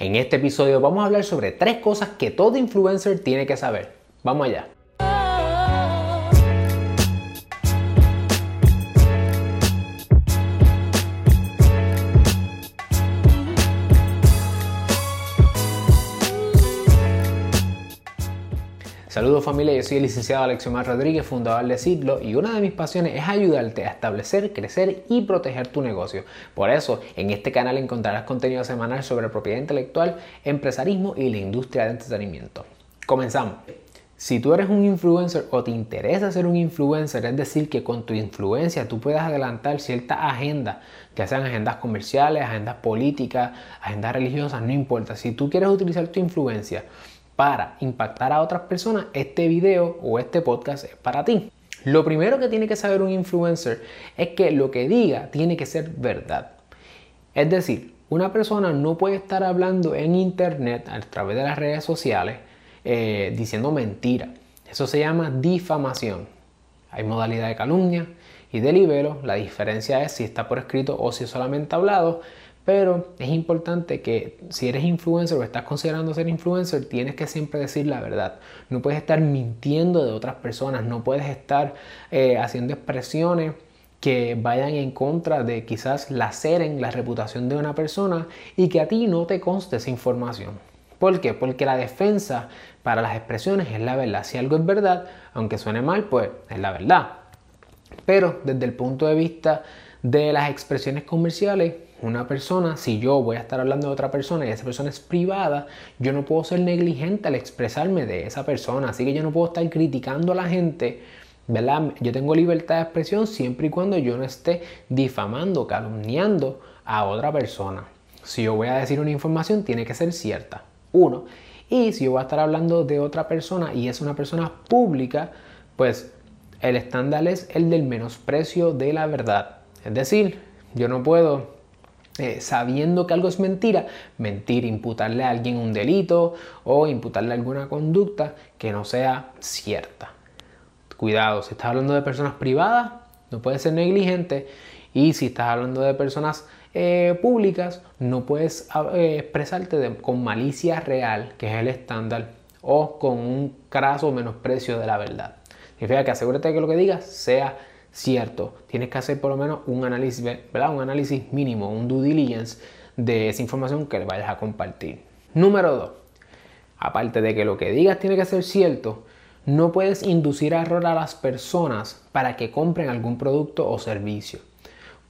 En este episodio vamos a hablar sobre tres cosas que todo influencer tiene que saber. Vamos allá. Saludos familia, yo soy el licenciado Alexiomar Rodríguez, fundador de Sidlo y una de mis pasiones es ayudarte a establecer, crecer y proteger tu negocio. Por eso, en este canal encontrarás contenido semanal sobre propiedad intelectual, empresarismo y la industria de entretenimiento. Comenzamos. Si tú eres un influencer o te interesa ser un influencer, es decir, que con tu influencia tú puedas adelantar ciertas agendas, que sean agendas comerciales, agendas políticas, agendas religiosas, no importa. Si tú quieres utilizar tu influencia para impactar a otras personas, este video o este podcast es para ti. Lo primero que tiene que saber un influencer es que lo que diga tiene que ser verdad. Es decir, una persona no puede estar hablando en internet a través de las redes sociales eh, diciendo mentira. Eso se llama difamación. Hay modalidad de calumnia y de libelo. La diferencia es si está por escrito o si es solamente hablado. Pero es importante que si eres influencer o estás considerando ser influencer, tienes que siempre decir la verdad. No puedes estar mintiendo de otras personas, no puedes estar eh, haciendo expresiones que vayan en contra de quizás laceren la reputación de una persona y que a ti no te conste esa información. ¿Por qué? Porque la defensa para las expresiones es la verdad. Si algo es verdad, aunque suene mal, pues es la verdad. Pero desde el punto de vista de las expresiones comerciales, una persona, si yo voy a estar hablando de otra persona y esa persona es privada, yo no puedo ser negligente al expresarme de esa persona. Así que yo no puedo estar criticando a la gente, ¿verdad? Yo tengo libertad de expresión siempre y cuando yo no esté difamando, calumniando a otra persona. Si yo voy a decir una información, tiene que ser cierta. Uno. Y si yo voy a estar hablando de otra persona y es una persona pública, pues el estándar es el del menosprecio de la verdad. Es decir, yo no puedo eh, sabiendo que algo es mentira, mentir, imputarle a alguien un delito o imputarle alguna conducta que no sea cierta. Cuidado, si estás hablando de personas privadas, no puedes ser negligente y si estás hablando de personas eh, públicas, no puedes eh, expresarte con malicia real, que es el estándar, o con un craso menosprecio de la verdad. Significa que asegúrate que lo que digas sea cierto, tienes que hacer por lo menos un análisis. Un análisis mínimo, un due diligence de esa información que le vayas a compartir. Número 2. Aparte de que lo que digas tiene que ser cierto, no puedes inducir a error a las personas para que compren algún producto o servicio.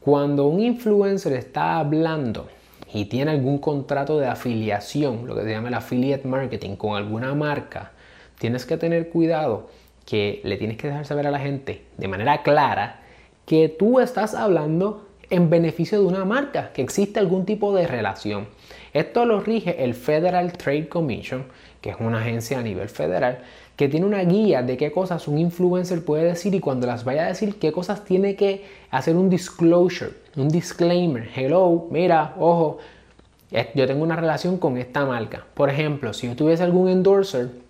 Cuando un influencer está hablando y tiene algún contrato de afiliación, lo que se llama el affiliate marketing con alguna marca, tienes que tener cuidado que le tienes que dejar saber a la gente de manera clara que tú estás hablando en beneficio de una marca, que existe algún tipo de relación. Esto lo rige el Federal Trade Commission, que es una agencia a nivel federal, que tiene una guía de qué cosas un influencer puede decir y cuando las vaya a decir, qué cosas tiene que hacer un disclosure, un disclaimer. Hello, mira, ojo, yo tengo una relación con esta marca. Por ejemplo, si yo tuviese algún endorser,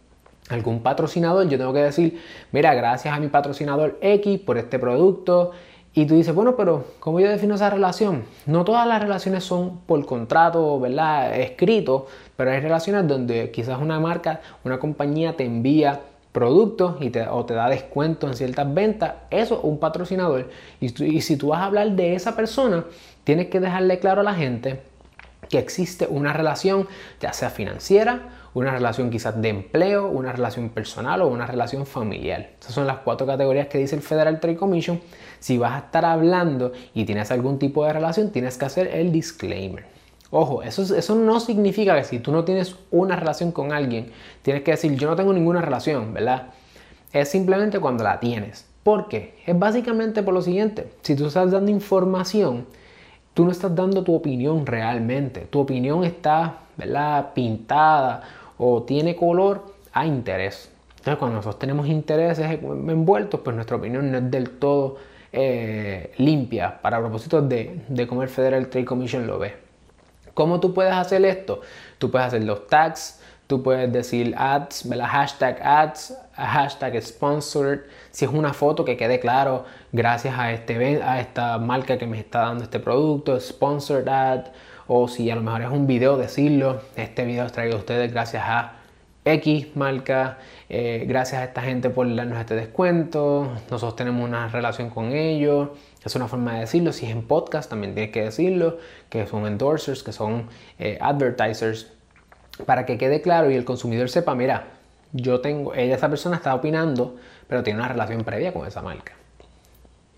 algún patrocinador, yo tengo que decir, mira, gracias a mi patrocinador X por este producto. Y tú dices, bueno, pero ¿cómo yo defino esa relación? No todas las relaciones son por contrato, ¿verdad? Escrito, pero hay relaciones donde quizás una marca, una compañía te envía productos y te, o te da descuento en ciertas ventas. Eso es un patrocinador. Y, y si tú vas a hablar de esa persona, tienes que dejarle claro a la gente que existe una relación, ya sea financiera, una relación quizás de empleo, una relación personal o una relación familiar. Esas son las cuatro categorías que dice el Federal Trade Commission. Si vas a estar hablando y tienes algún tipo de relación, tienes que hacer el disclaimer. Ojo, eso, eso no significa que si tú no tienes una relación con alguien, tienes que decir yo no tengo ninguna relación, ¿verdad? Es simplemente cuando la tienes. ¿Por qué? Es básicamente por lo siguiente. Si tú estás dando información, tú no estás dando tu opinión realmente. Tu opinión está, ¿verdad? Pintada o tiene color a interés. Entonces, cuando nosotros tenemos intereses envueltos, pues nuestra opinión no es del todo eh, limpia para propósitos de, de cómo el Federal Trade Commission lo ve. ¿Cómo tú puedes hacer esto? Tú puedes hacer los tags, tú puedes decir ads, hashtag ads, hashtag sponsored. Si es una foto que quede claro, gracias a, este, a esta marca que me está dando este producto, sponsored ad o si a lo mejor es un video, decirlo. Este video es traído a ustedes gracias a X marca, eh, gracias a esta gente por darnos este descuento, nosotros tenemos una relación con ellos, es una forma de decirlo, si es en podcast también tienes que decirlo, que son endorsers, que son eh, advertisers, para que quede claro y el consumidor sepa, mira, yo tengo, ella, esa persona está opinando, pero tiene una relación previa con esa marca.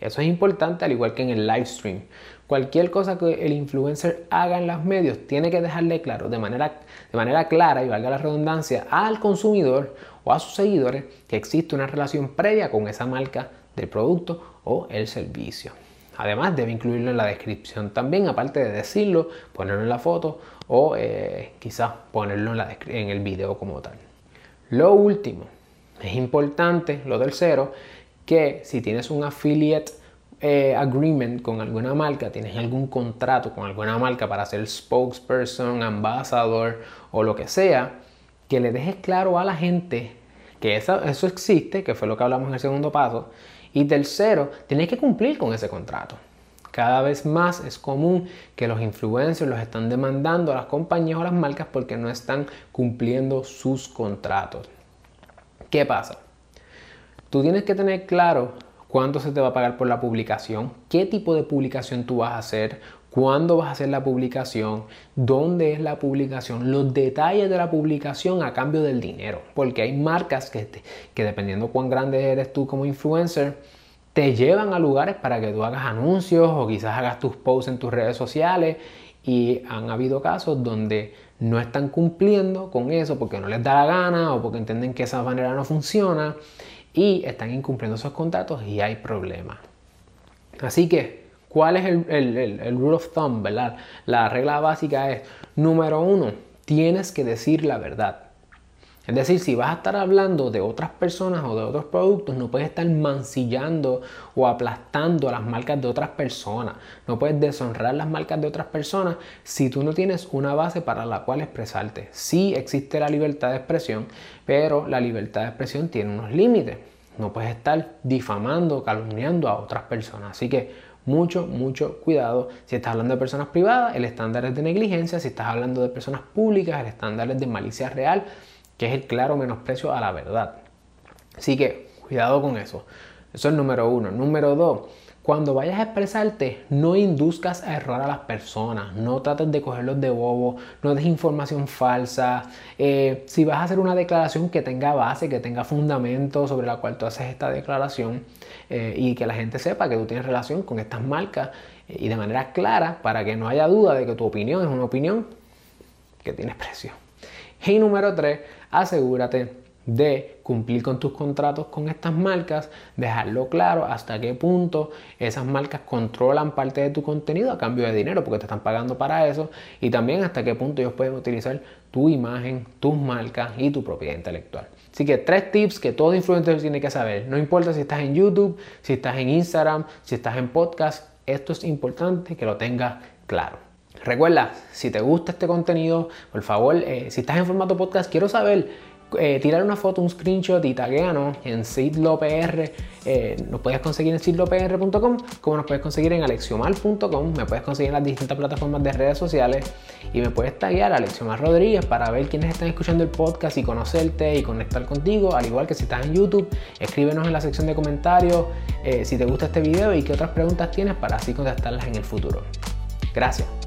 Eso es importante, al igual que en el live stream. Cualquier cosa que el influencer haga en los medios tiene que dejarle claro de manera, de manera clara y valga la redundancia al consumidor o a sus seguidores que existe una relación previa con esa marca del producto o el servicio. Además, debe incluirlo en la descripción también, aparte de decirlo, ponerlo en la foto o eh, quizás ponerlo en, en el video como tal. Lo último, es importante, lo tercero, que si tienes un affiliate eh, agreement con alguna marca, tienes algún contrato con alguna marca para ser spokesperson, ambassador o lo que sea, que le dejes claro a la gente que eso existe, que fue lo que hablamos en el segundo paso. Y tercero, tienes que cumplir con ese contrato. Cada vez más es común que los influencers los están demandando a las compañías o las marcas porque no están cumpliendo sus contratos. ¿Qué pasa? Tú tienes que tener claro cuánto se te va a pagar por la publicación, qué tipo de publicación tú vas a hacer, cuándo vas a hacer la publicación, dónde es la publicación, los detalles de la publicación a cambio del dinero. Porque hay marcas que, dependiendo cuán grande eres tú como influencer, te llevan a lugares para que tú hagas anuncios o quizás hagas tus posts en tus redes sociales y han habido casos donde no están cumpliendo con eso porque no les da la gana o porque entienden que esa manera no funciona y están incumpliendo esos contratos y hay problemas. Así que, ¿cuál es el, rule of thumb, verdad? La regla básica es, número uno, tienes que decir la verdad. Es decir, si vas a estar hablando de otras personas o de otros productos, no puedes estar mancillando o aplastando las marcas de otras personas. No puedes deshonrar las marcas de otras personas si tú no tienes una base para la cual expresarte. Sí existe la libertad de expresión, pero la libertad de expresión tiene unos límites. No puedes estar difamando, calumniando a otras personas. Así que mucho, mucho cuidado. Si estás hablando de personas privadas, el estándar es de negligencia. Si estás hablando de personas públicas, el estándar es de malicia real que es el claro menosprecio a la verdad. Así que cuidado con eso. Eso es número uno. Número dos, cuando vayas a expresarte, no induzcas a errar a las personas, no trates de cogerlos de bobo, no des información falsa. Eh, si vas a hacer una declaración que tenga base, que tenga fundamento sobre la cual tú haces esta declaración eh, y que la gente sepa que tú tienes relación con estas marcas eh, y de manera clara para que no haya duda de que tu opinión es una opinión que tiene precio. Y número tres, asegúrate de cumplir con tus contratos con estas marcas, dejarlo claro hasta qué punto esas marcas controlan parte de tu contenido a cambio de dinero porque te están pagando para eso y también hasta qué punto ellos pueden utilizar tu imagen, tus marcas y tu propiedad intelectual. Así que tres tips que todo influencer tiene que saber. No importa si estás en YouTube, si estás en Instagram, si estás en podcast, esto es importante que lo tengas claro. Recuerda, si te gusta este contenido, por favor, eh, si estás en formato podcast, quiero saber, eh, tirar una foto, un screenshot y tagueanos en SidloPR. Eh, nos puedes conseguir en sidlopr.com, como nos puedes conseguir en alexiomar.com, me puedes conseguir en las distintas plataformas de redes sociales y me puedes taguear a Alexiomar Rodríguez para ver quiénes están escuchando el podcast y conocerte y conectar contigo, al igual que si estás en YouTube, escríbenos en la sección de comentarios si te gusta este video y qué otras preguntas tienes para así contestarlas en el futuro. Gracias.